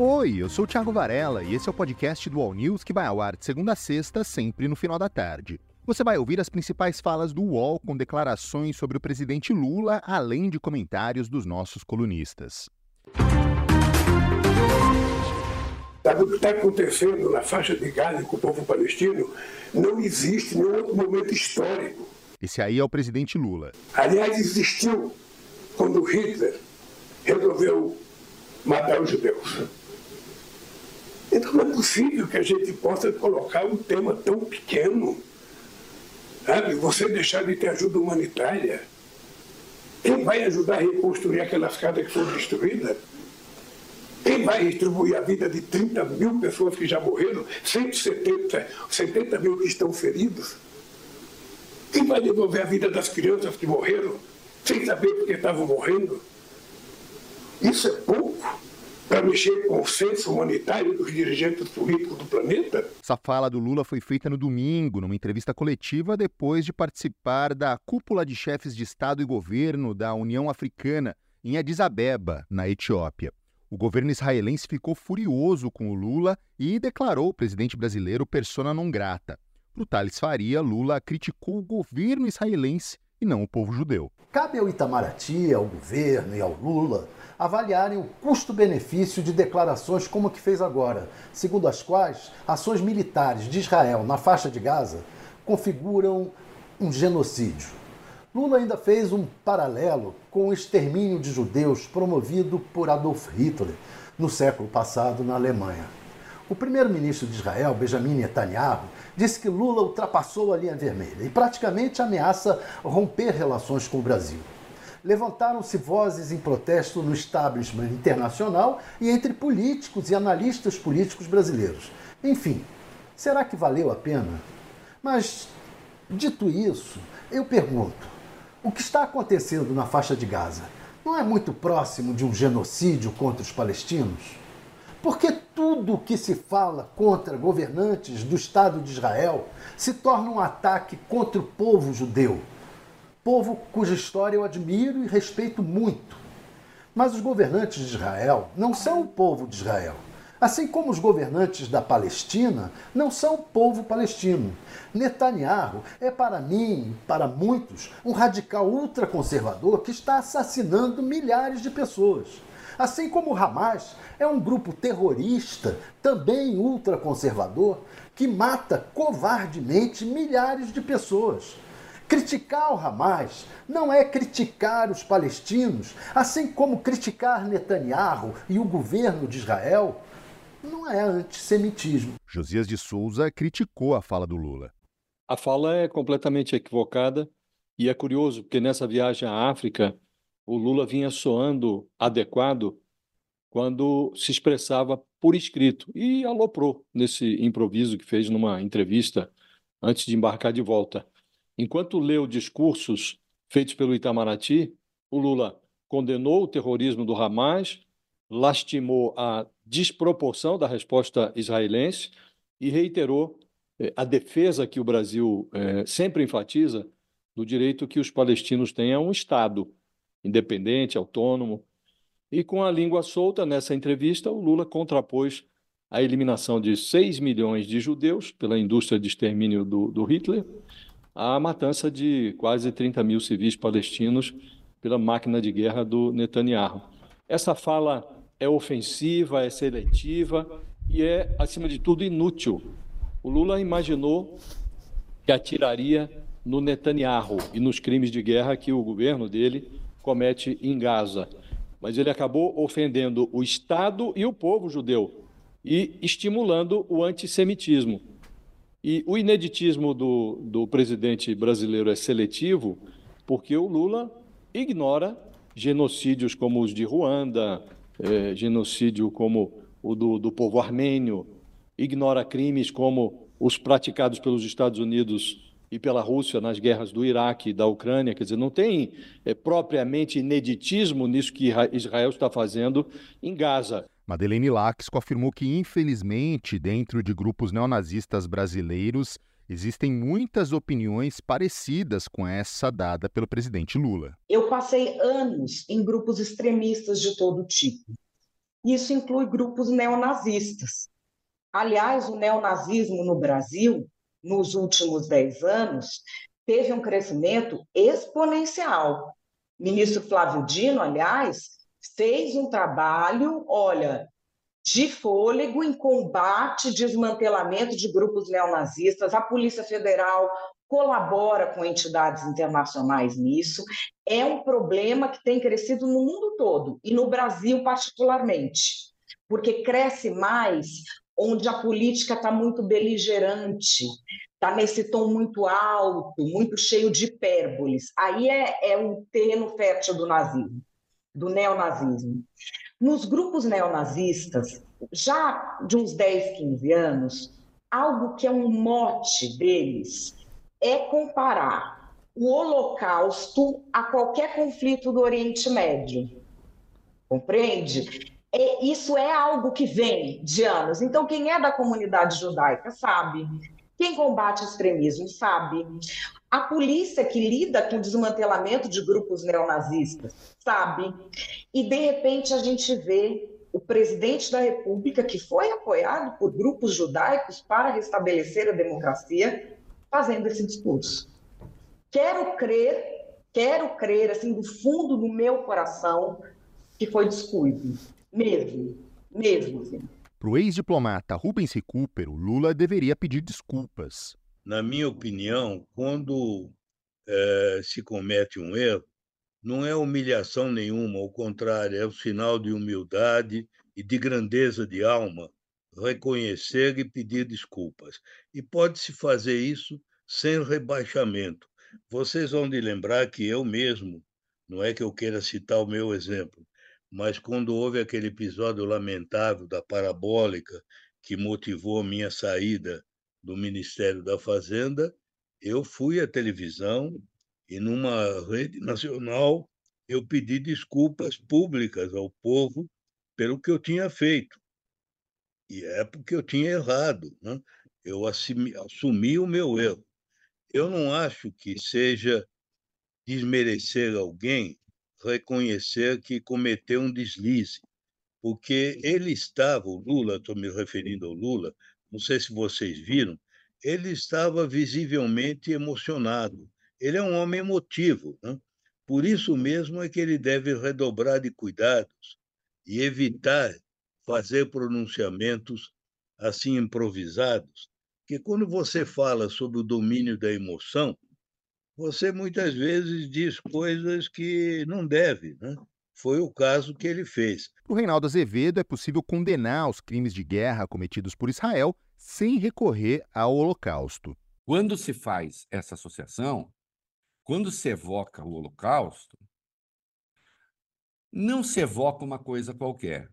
Oi, eu sou o Thiago Varela e esse é o podcast do All News que vai ao ar de segunda a sexta, sempre no final da tarde. Você vai ouvir as principais falas do UOL com declarações sobre o presidente Lula, além de comentários dos nossos colunistas. Sabe o que está acontecendo na faixa de Gaza com o povo palestino? Não existe nenhum outro momento histórico. Esse aí é o presidente Lula. Aliás, existiu quando Hitler resolveu matar os judeus. Então não é possível que a gente possa colocar um tema tão pequeno. Sabe? Você deixar de ter ajuda humanitária. Quem vai ajudar a reconstruir aquelas casas que foram destruídas? Quem vai distribuir a vida de 30 mil pessoas que já morreram, 170 70 mil que estão feridos? Quem vai devolver a vida das crianças que morreram, sem saber porque estavam morrendo? Isso é pouco para mexer com o senso humanitário dos dirigentes políticos do planeta? Essa fala do Lula foi feita no domingo, numa entrevista coletiva, depois de participar da cúpula de chefes de Estado e governo da União Africana em Addis Abeba, na Etiópia. O governo israelense ficou furioso com o Lula e declarou o presidente brasileiro persona non grata. Para o Thales Faria, Lula criticou o governo israelense e não o povo judeu. Cabe ao Itamaraty, ao governo e ao Lula avaliarem o custo-benefício de declarações como a que fez agora, segundo as quais ações militares de Israel na faixa de Gaza configuram um genocídio. Lula ainda fez um paralelo com o extermínio de judeus promovido por Adolf Hitler no século passado na Alemanha. O primeiro-ministro de Israel, Benjamin Netanyahu, disse que Lula ultrapassou a linha vermelha e praticamente ameaça romper relações com o Brasil levantaram-se vozes em protesto no establishment internacional e entre políticos e analistas políticos brasileiros. Enfim, será que valeu a pena? Mas, dito isso, eu pergunto: o que está acontecendo na faixa de Gaza não é muito próximo de um genocídio contra os palestinos? Porque tudo que se fala contra governantes do Estado de Israel se torna um ataque contra o povo judeu povo cuja história eu admiro e respeito muito. Mas os governantes de Israel não são o povo de Israel. Assim como os governantes da Palestina não são o povo palestino. Netanyahu é, para mim, para muitos, um radical ultraconservador que está assassinando milhares de pessoas. Assim como o Hamas é um grupo terrorista, também ultraconservador, que mata covardemente milhares de pessoas. Criticar o Hamas não é criticar os palestinos, assim como criticar Netanyahu e o governo de Israel não é antissemitismo. Josias de Souza criticou a fala do Lula. A fala é completamente equivocada e é curioso porque nessa viagem à África o Lula vinha soando adequado quando se expressava por escrito e aloprou nesse improviso que fez numa entrevista antes de embarcar de volta. Enquanto leu discursos feitos pelo Itamaraty, o Lula condenou o terrorismo do Hamas, lastimou a desproporção da resposta israelense e reiterou eh, a defesa que o Brasil eh, sempre enfatiza do direito que os palestinos tenham um Estado independente, autônomo. E com a língua solta, nessa entrevista, o Lula contrapôs a eliminação de 6 milhões de judeus pela indústria de extermínio do, do Hitler a matança de quase 30 mil civis palestinos pela máquina de guerra do Netanyahu. Essa fala é ofensiva, é seletiva e é, acima de tudo, inútil. O Lula imaginou que atiraria no Netanyahu e nos crimes de guerra que o governo dele comete em Gaza. Mas ele acabou ofendendo o Estado e o povo judeu e estimulando o antissemitismo. E o ineditismo do, do presidente brasileiro é seletivo porque o Lula ignora genocídios como os de Ruanda, é, genocídio como o do, do povo armênio, ignora crimes como os praticados pelos Estados Unidos e pela Rússia nas guerras do Iraque e da Ucrânia. Quer dizer, não tem é, propriamente ineditismo nisso que Israel está fazendo em Gaza. Madeleine Laxco afirmou que, infelizmente, dentro de grupos neonazistas brasileiros, existem muitas opiniões parecidas com essa dada pelo presidente Lula. Eu passei anos em grupos extremistas de todo tipo. Isso inclui grupos neonazistas. Aliás, o neonazismo no Brasil, nos últimos dez anos, teve um crescimento exponencial. O ministro Flávio Dino, aliás, fez um trabalho, olha, de fôlego em combate, desmantelamento de grupos neonazistas. A Polícia Federal colabora com entidades internacionais nisso. É um problema que tem crescido no mundo todo e no Brasil particularmente, porque cresce mais onde a política está muito beligerante, está nesse tom muito alto, muito cheio de hipérboles. Aí é, é terreno fértil do nazismo, do neonazismo. Nos grupos neonazistas, já de uns 10, 15 anos, algo que é um mote deles é comparar o Holocausto a qualquer conflito do Oriente Médio. Compreende? É, isso é algo que vem de anos. Então, quem é da comunidade judaica sabe. Quem combate extremismo sabe. A polícia que lida com o desmantelamento de grupos neonazistas sabe. E, de repente, a gente vê o presidente da República, que foi apoiado por grupos judaicos para restabelecer a democracia, fazendo esse discurso. Quero crer, quero crer, assim, do fundo do meu coração, que foi descuido. Mesmo, mesmo, assim. Para o ex-diplomata Rubens Recupero, Lula deveria pedir desculpas. Na minha opinião, quando é, se comete um erro, não é humilhação nenhuma, ao contrário, é o sinal de humildade e de grandeza de alma reconhecer e pedir desculpas. E pode-se fazer isso sem rebaixamento. Vocês vão de lembrar que eu mesmo, não é que eu queira citar o meu exemplo, mas quando houve aquele episódio lamentável da parabólica que motivou a minha saída do Ministério da Fazenda, eu fui à televisão e numa rede nacional eu pedi desculpas públicas ao povo pelo que eu tinha feito. E é porque eu tinha errado, né? eu assumi, assumi o meu erro. Eu não acho que seja desmerecer alguém reconhecer que cometeu um deslize, porque ele estava, o Lula, estou me referindo ao Lula, não sei se vocês viram, ele estava visivelmente emocionado. Ele é um homem emotivo, né? por isso mesmo é que ele deve redobrar de cuidados e evitar fazer pronunciamentos assim improvisados, que quando você fala sobre o domínio da emoção, você muitas vezes diz coisas que não deve, né? Foi o caso que ele fez. Para o Reinaldo Azevedo, é possível condenar os crimes de guerra cometidos por Israel sem recorrer ao Holocausto. Quando se faz essa associação, quando se evoca o Holocausto, não se evoca uma coisa qualquer.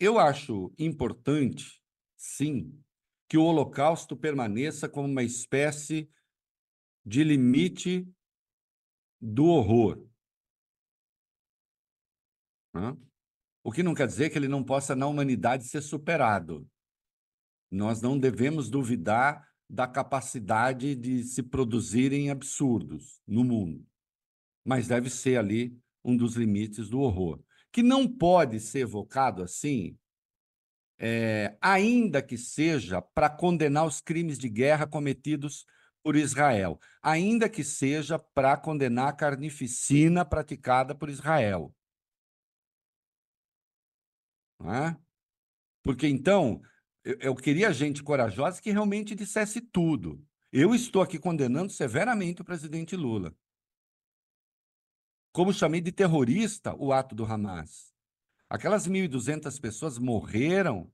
Eu acho importante, sim, que o Holocausto permaneça como uma espécie de limite do horror. O que não quer dizer que ele não possa, na humanidade, ser superado. Nós não devemos duvidar da capacidade de se produzirem absurdos no mundo. Mas deve ser ali um dos limites do horror, que não pode ser evocado assim, é, ainda que seja para condenar os crimes de guerra cometidos por Israel, ainda que seja para condenar a carnificina praticada por Israel. É? Porque então, eu, eu queria gente corajosa que realmente dissesse tudo. Eu estou aqui condenando severamente o presidente Lula. Como chamei de terrorista o ato do Hamas. Aquelas 1.200 pessoas morreram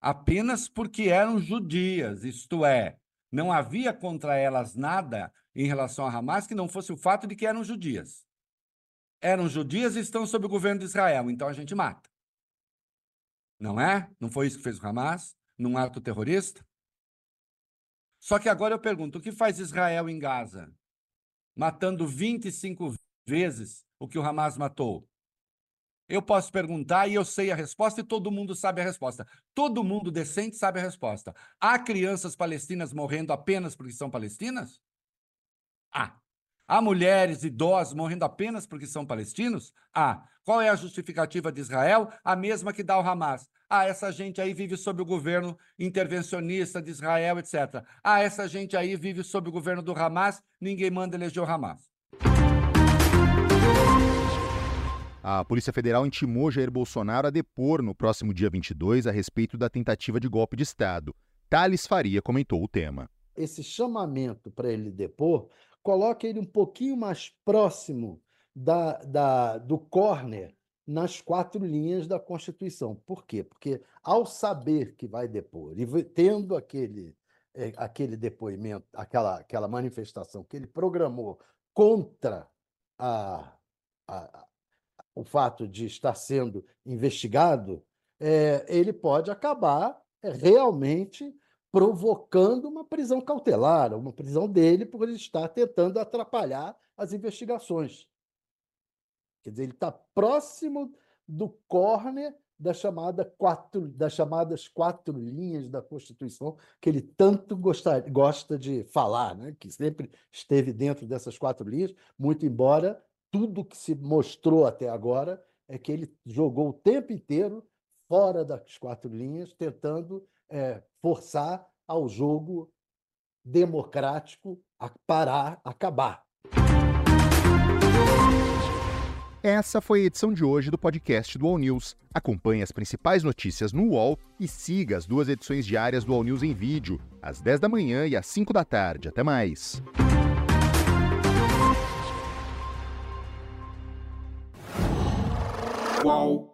apenas porque eram judias, isto é, não havia contra elas nada em relação a Hamas que não fosse o fato de que eram judias. Eram judias e estão sob o governo de Israel, então a gente mata. Não é? Não foi isso que fez o Hamas num ato terrorista? Só que agora eu pergunto: o que faz Israel em Gaza? Matando 25 vezes o que o Hamas matou. Eu posso perguntar e eu sei a resposta e todo mundo sabe a resposta. Todo mundo decente sabe a resposta. Há crianças palestinas morrendo apenas porque são palestinas? Há. Há mulheres, idosos morrendo apenas porque são palestinos? Há. Qual é a justificativa de Israel? A mesma que dá o Hamas. Ah, essa gente aí vive sob o governo intervencionista de Israel, etc. Ah, essa gente aí vive sob o governo do Hamas, ninguém manda eleger o Hamas. A Polícia Federal intimou Jair Bolsonaro a depor no próximo dia 22 a respeito da tentativa de golpe de Estado. Thales Faria comentou o tema. Esse chamamento para ele depor coloca ele um pouquinho mais próximo da, da, do corner nas quatro linhas da Constituição. Por quê? Porque ao saber que vai depor e tendo aquele, é, aquele depoimento, aquela, aquela manifestação que ele programou contra a, a, o fato de estar sendo investigado, é, ele pode acabar é, realmente provocando uma prisão cautelar, uma prisão dele por ele estar tentando atrapalhar as investigações. Quer dizer, ele está próximo do córner da chamada quatro, das chamadas quatro linhas da Constituição, que ele tanto gosta, gosta de falar, né? que sempre esteve dentro dessas quatro linhas, muito embora tudo que se mostrou até agora é que ele jogou o tempo inteiro fora das quatro linhas, tentando é, forçar ao jogo democrático a parar, acabar. Essa foi a edição de hoje do podcast do All News. Acompanhe as principais notícias no UOL e siga as duas edições diárias do All News em vídeo, às 10 da manhã e às 5 da tarde. Até mais. UOL.